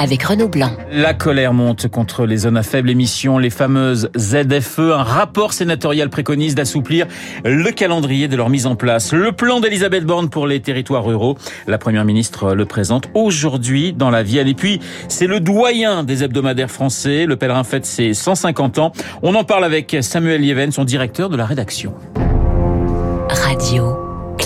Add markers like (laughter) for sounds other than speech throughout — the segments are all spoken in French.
avec Renaud Blanc. La colère monte contre les zones à faible émission, les fameuses ZFE. Un rapport sénatorial préconise d'assouplir le calendrier de leur mise en place. Le plan d'Elisabeth Borne pour les territoires ruraux. La première ministre le présente aujourd'hui dans la Vienne. Et puis, c'est le doyen des hebdomadaires français. Le pèlerin fête ses 150 ans. On en parle avec Samuel Yeven, son directeur de la rédaction. Radio.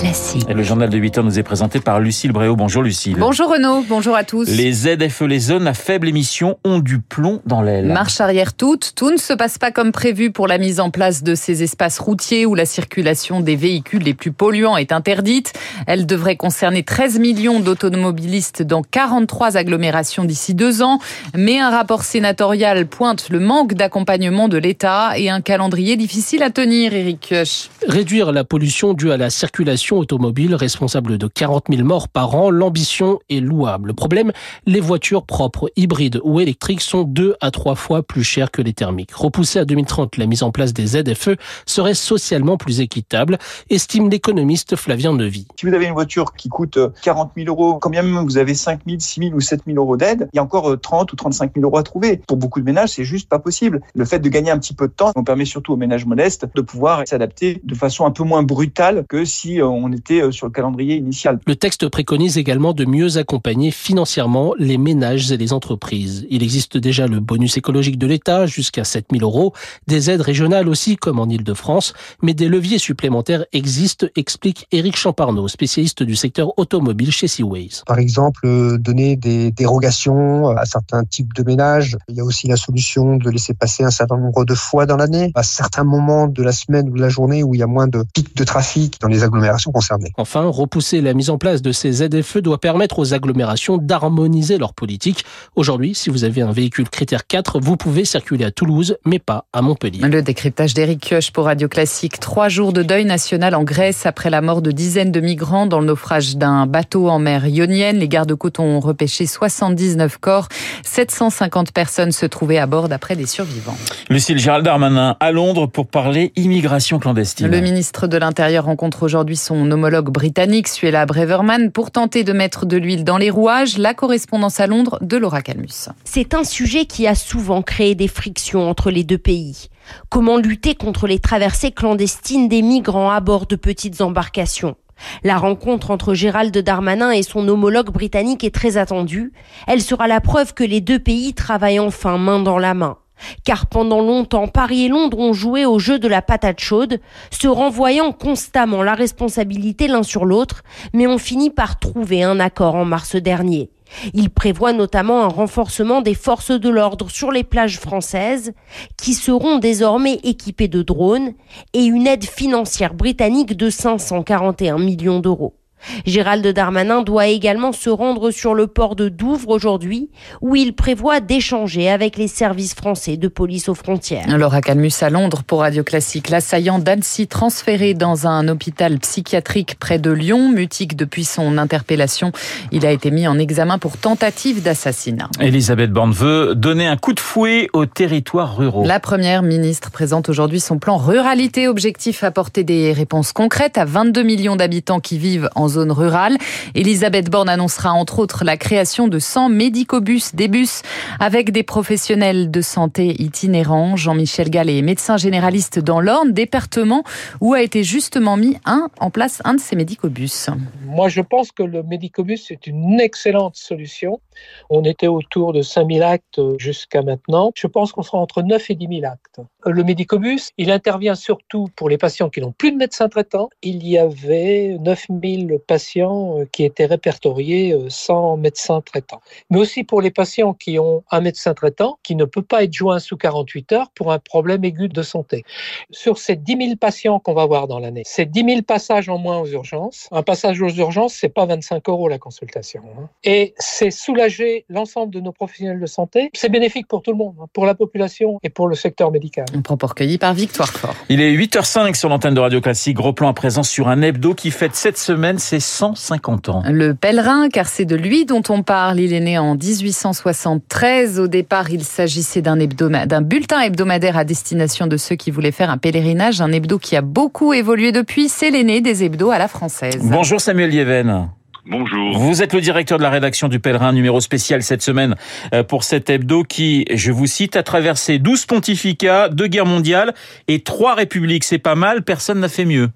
Classique. Et le journal de 8 heures nous est présenté par Lucille Bréau. Bonjour Lucille. Bonjour Renaud, bonjour à tous. Les ZFE, les zones à faible émission, ont du plomb dans l'aile. Marche arrière toute, tout ne se passe pas comme prévu pour la mise en place de ces espaces routiers où la circulation des véhicules les plus polluants est interdite. Elle devrait concerner 13 millions d'automobilistes dans 43 agglomérations d'ici deux ans. Mais un rapport sénatorial pointe le manque d'accompagnement de l'État et un calendrier difficile à tenir, Eric Kioch. Réduire la pollution due à la circulation automobile responsable de 40 000 morts par an. L'ambition est louable. Le problème, les voitures propres, hybrides ou électriques sont deux à trois fois plus chères que les thermiques. Repousser à 2030 la mise en place des ZFE serait socialement plus équitable, estime l'économiste Flavien Nevy. Si vous avez une voiture qui coûte 40 000 euros, quand même vous avez 5 000, 6 000 ou 7 000 euros d'aide, il y a encore 30 ou 35 000 euros à trouver. Pour beaucoup de ménages, c'est juste pas possible. Le fait de gagner un petit peu de temps, on permet surtout aux ménages modestes de pouvoir s'adapter de façon un peu moins brutale que si on était euh, sur le calendrier initial. Le texte préconise également de mieux accompagner financièrement les ménages et les entreprises. Il existe déjà le bonus écologique de l'État jusqu'à 7 000 euros, des aides régionales aussi comme en Ile-de-France, mais des leviers supplémentaires existent, explique Éric Champarneau, spécialiste du secteur automobile chez Seaways. Par exemple, euh, donner des dérogations à certains types de ménages. Il y a aussi la solution de laisser passer un certain nombre de fois dans l'année, à certains moments de la semaine ou de la journée où il y a moins de pics de trafic dans les agglomérations concernées. Enfin, repousser la mise en place de ces ZFE doit permettre aux agglomérations d'harmoniser leur politique. Aujourd'hui, si vous avez un véhicule critère 4, vous pouvez circuler à Toulouse, mais pas à Montpellier. Le décryptage d'Éric Kioch pour Radio Classique. Trois jours de deuil national en Grèce après la mort de dizaines de migrants dans le naufrage d'un bateau en mer Ionienne. Les gardes-côtes ont repêché 79 corps. 750 personnes se trouvaient à bord d'après des survivants. Lucille Gérald Darmanin à Londres pour parler immigration clandestine. Le ministre de l'Intérieur rencontre aujourd'hui son homologue britannique Suella Breverman pour tenter de mettre de l'huile dans les rouages. La correspondance à Londres de Laura Calmus. C'est un sujet qui a souvent créé des frictions entre les deux pays. Comment lutter contre les traversées clandestines des migrants à bord de petites embarcations? La rencontre entre Gérald Darmanin et son homologue britannique est très attendue. Elle sera la preuve que les deux pays travaillent enfin main dans la main. Car pendant longtemps, Paris et Londres ont joué au jeu de la patate chaude, se renvoyant constamment la responsabilité l'un sur l'autre, mais ont fini par trouver un accord en mars dernier. Il prévoit notamment un renforcement des forces de l'ordre sur les plages françaises, qui seront désormais équipées de drones, et une aide financière britannique de 541 millions d'euros. Gérald Darmanin doit également se rendre sur le port de Douvres aujourd'hui, où il prévoit d'échanger avec les services français de police aux frontières. Laura Calmus à Londres pour Radio Classique. L'assaillant d'Annecy transféré dans un hôpital psychiatrique près de Lyon, mutique depuis son interpellation. Il a été mis en examen pour tentative d'assassinat. Elisabeth Borne veut donner un coup de fouet aux territoires ruraux. La première ministre présente aujourd'hui son plan ruralité, objectif apporter des réponses concrètes à 22 millions d'habitants qui vivent en zone rurale. Elisabeth Borne annoncera entre autres la création de 100 médicobus, des bus avec des professionnels de santé itinérants. Jean-Michel Gallet est médecin généraliste dans l'Orne, département où a été justement mis en place un de ces médicobus. Moi, je pense que le médicobus est une excellente solution. On était autour de 5000 actes jusqu'à maintenant. Je pense qu'on sera entre 9 et 10 000 actes. Le médicobus, il intervient surtout pour les patients qui n'ont plus de médecin traitant. Il y avait 9000 patients qui étaient répertoriés sans médecin traitant. Mais aussi pour les patients qui ont un médecin traitant qui ne peut pas être joint sous 48 heures pour un problème aigu de santé. Sur ces 10 000 patients qu'on va voir dans l'année, c'est 10 000 passages en moins aux urgences. Un passage aux urgences, c'est pas 25 euros la consultation. Et c'est sous la soulager l'ensemble de nos professionnels de santé. C'est bénéfique pour tout le monde, hein, pour la population et pour le secteur médical. Un propos recueilli par Victoire Fort. Il est 8h05 sur l'antenne de Radio Classique. Gros plan à présent sur un hebdo qui fête cette semaine ses 150 ans. Le pèlerin, car c'est de lui dont on parle. Il est né en 1873. Au départ, il s'agissait d'un d'un bulletin hebdomadaire à destination de ceux qui voulaient faire un pèlerinage. Un hebdo qui a beaucoup évolué depuis. C'est l'aîné des hebdos à la française. Bonjour Samuel Lieven. Bonjour. Vous êtes le directeur de la rédaction du Pèlerin, numéro spécial cette semaine euh, pour cet hebdo qui, je vous cite, a traversé 12 pontificats, deux guerres mondiales et trois républiques. C'est pas mal, personne n'a fait mieux.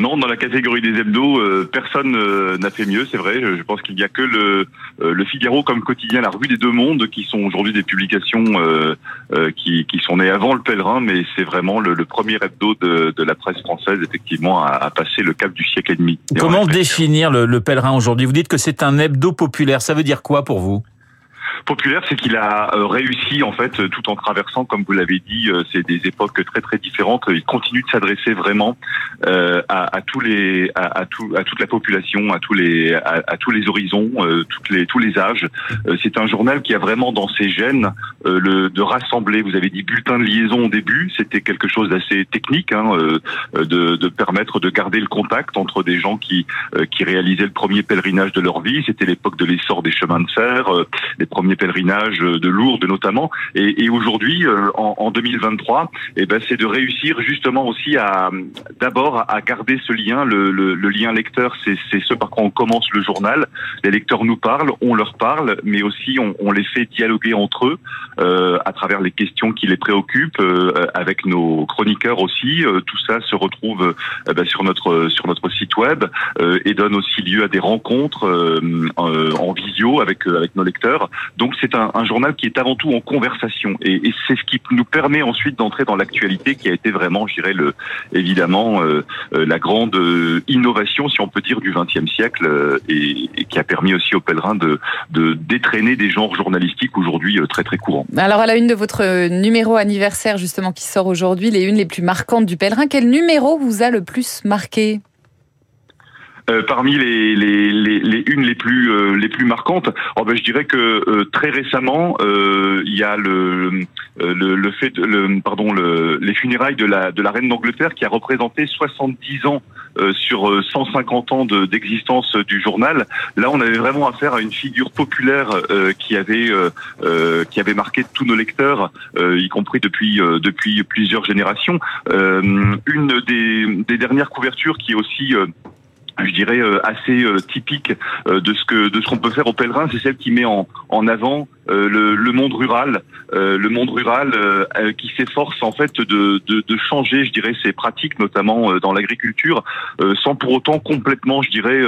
Non, dans la catégorie des hebdos, euh, personne euh, n'a fait mieux, c'est vrai. Je pense qu'il n'y a que le, euh, le Figaro comme quotidien, la revue des deux mondes, qui sont aujourd'hui des publications qui, sont nées avant le pèlerin, mais c'est vraiment le, premier hebdo de, la presse française, effectivement, à, à, passer le cap du siècle et demi. Comment définir le, le pèlerin aujourd'hui? Vous dites que c'est un hebdo populaire, ça veut dire quoi pour vous? Populaire, c'est qu'il a euh, réussi en fait tout en traversant, comme vous l'avez dit, euh, c'est des époques très très différentes. Il continue de s'adresser vraiment euh, à, à, tous les, à, à, tout, à toute la population, à tous les, à, tous les horizons, toutes les, tous les âges. c'est un journal qui a vraiment dans ses gènes le de rassembler. Vous avez dit bulletin de liaison au début, c'était quelque chose d'assez technique, hein, de, de permettre de garder le contact entre des gens qui qui réalisaient le premier pèlerinage de leur vie. C'était l'époque de l'essor des chemins de fer, les premiers pèlerinage de Lourdes notamment. Et, et aujourd'hui, euh, en, en, 2023, eh ben, c'est de réussir justement aussi à d'abord à garder ce lien. Le, le, le lien lecteur, c'est ce par quoi on commence le journal. Les lecteurs nous parlent, on leur parle, mais aussi on, on les fait dialoguer entre eux euh, à travers les questions qui les préoccupent, euh, avec nos chroniqueurs aussi. Euh, tout ça se retrouve euh, ben, sur notre sur notre site web et donne aussi lieu à des rencontres en visio avec avec nos lecteurs. C'est un, journal qui est avant tout en conversation et, c'est ce qui nous permet ensuite d'entrer dans l'actualité qui a été vraiment, je dirais, évidemment euh, euh la grande euh, innovation, si on peut dire, du XXe siècle et, qui a permis aussi aux pèlerins de, de détraîner des genres journalistiques aujourd'hui très très courants. Alors à la une de votre numéro anniversaire justement qui sort aujourd'hui, les unes les plus marquantes du pèlerin, quel numéro vous a le plus marqué? Euh, parmi les, les, les, les, unes les plus euh, les plus marquantes, oh ben, je dirais que euh, très récemment, il y a le, le, le fait de, le, pardon le, les funérailles de la de la reine d'Angleterre qui a représenté 70 ans sur 150 ans d'existence du journal. Là, on avait vraiment affaire à une figure populaire qui avait qui avait marqué tous nos lecteurs, y compris depuis depuis plusieurs générations. une des, des dernières couvertures qui est aussi je dirais euh, assez euh, typique euh, de ce que de ce qu'on peut faire au pèlerin, c'est celle qui met en, en avant le, le, monde rural, le monde rural qui s'efforce en fait de, de, de, changer, je dirais, ses pratiques, notamment dans l'agriculture, sans pour autant complètement, je dirais,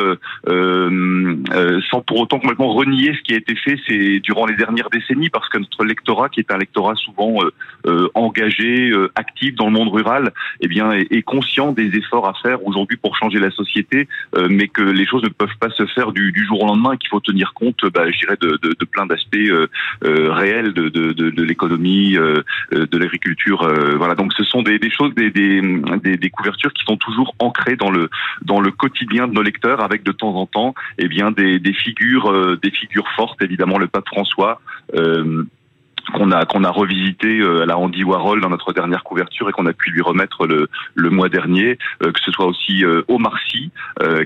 sans pour autant complètement renier ce qui a été fait c'est durant les dernières décennies, parce que notre lectorat, qui est un lectorat souvent engagé, actif dans le monde rural, eh bien, est, est conscient des efforts à faire aujourd'hui pour changer la société euh, mais que les choses ne peuvent pas se faire du, du jour au lendemain, qu'il faut tenir compte, bah, je dirais, de, de, de plein d'aspects euh, euh, réels de, de, de l'économie, de l'agriculture. voilà, donc ce sont des, des choses, des, des, des, couvertures qui sont toujours ancrées dans le dans le quotidien de nos lecteurs, avec de temps en temps, eh bien, des, des figures, des figures fortes, évidemment, le pape François. Euh, qu'on a qu'on a revisité euh, à la Andy Warhol dans notre dernière couverture et qu'on a pu lui remettre le, le mois dernier, euh, que ce soit aussi euh, Omar Sy,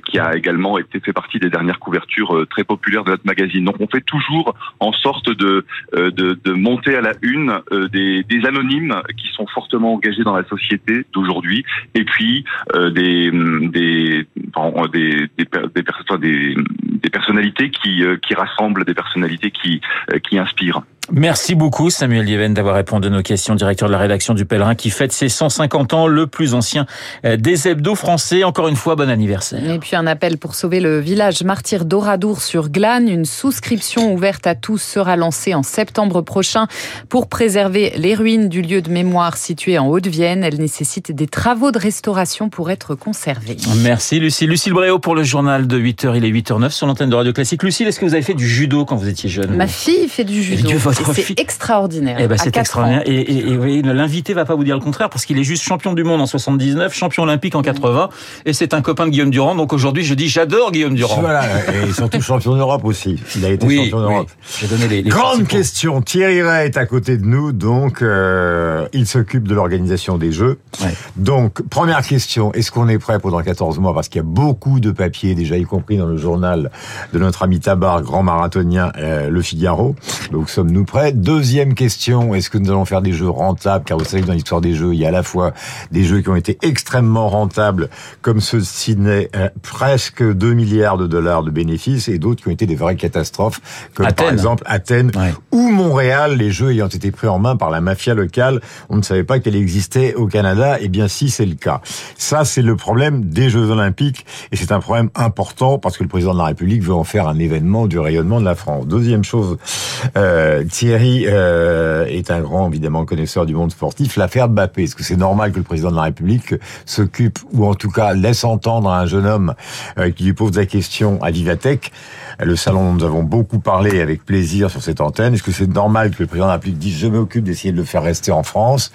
qui a également été fait partie des dernières couvertures très populaires de notre magazine. Donc on fait toujours en sorte de de, de monter à la une des, des anonymes qui sont fortement engagés dans la société d'aujourd'hui et puis des des, des, des, des, des personnalités qui qui rassemblent, des personnalités qui qui inspirent. Merci beaucoup Samuel Lieven d'avoir répondu à nos questions, directeur de la rédaction du Pèlerin qui fête ses 150 ans, le plus ancien euh, des hebdos français. Encore une fois, bon anniversaire. Et puis un appel pour sauver le village martyr d'Oradour sur Glane. Une souscription ouverte à tous sera lancée en septembre prochain pour préserver les ruines du lieu de mémoire situé en Haute-Vienne. Elle nécessite des travaux de restauration pour être conservée. Merci Lucie. Lucille Bréau pour le journal de 8h. Il est 8h09 sur l'antenne de Radio Classique. Lucille, est-ce que vous avez fait du judo quand vous étiez jeune? Ma fille fait du judo C'est extraordinaire. Eh ben, c'est extraordinaire. Et, et, et oui, l'invité va pas vous dire le contraire parce qu'il est juste champion du monde en 79, champion olympique en 80, et c'est un copain de Guillaume Durand. Donc aujourd'hui, je dis j'adore Guillaume Durand. Voilà, et (laughs) surtout champion d'Europe aussi. Il a été Oui, champion d'Europe. oui. J'ai donné les, les Grande question. Thierry Ray est à côté de nous, donc euh, il s'occupe de l'organisation des Jeux. Ouais. Donc, première question, est-ce qu'on est prêt pendant 14 mois? Parce qu'il y a beaucoup de papiers, déjà y compris dans le journal de notre ami Tabar, grand marathonien, euh, Le Figaro. Donc, sommes-nous prêts Deuxième question, est-ce que nous allons faire des Jeux rentables? Car vous savez que dans l'histoire des Jeux, il y a à la fois des Jeux qui ont été extrêmement rentables, comme ceux de Sydney, euh, presque 2 milliards de dollars de bénéfices, et d'autres qui ont été des vraies catastrophes, comme par exemple Athènes Ouais. ou Montréal, les jeux ayant été pris en main par la mafia locale, on ne savait pas qu'elle existait au Canada. Eh bien, si c'est le cas. Ça, c'est le problème des Jeux Olympiques, et c'est un problème important parce que le président de la République veut en faire un événement du rayonnement de la France. Deuxième chose, euh, Thierry euh, est un grand, évidemment, connaisseur du monde sportif. L'affaire Mbappé, est-ce que c'est normal que le président de la République s'occupe, ou en tout cas laisse entendre à un jeune homme euh, qui lui pose la question à Vivatech? Le salon dont nous avons beaucoup parlé avec plaisir sur cette antenne. Est-ce que c'est normal que le président de la République dise je m'occupe d'essayer de le faire rester en France?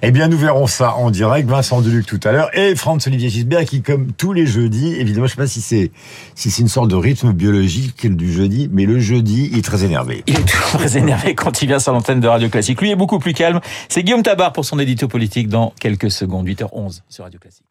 Eh bien, nous verrons ça en direct. Vincent Deluc tout à l'heure et Franz-Olivier Gisbert qui, comme tous les jeudis, évidemment, je sais pas si c'est si c'est une sorte de rythme biologique du jeudi, mais le jeudi, il est très énervé. Il est très énervé quand il vient sur l'antenne de Radio Classique. Lui est beaucoup plus calme. C'est Guillaume Tabar pour son édito politique dans quelques secondes, 8h11 sur Radio Classique.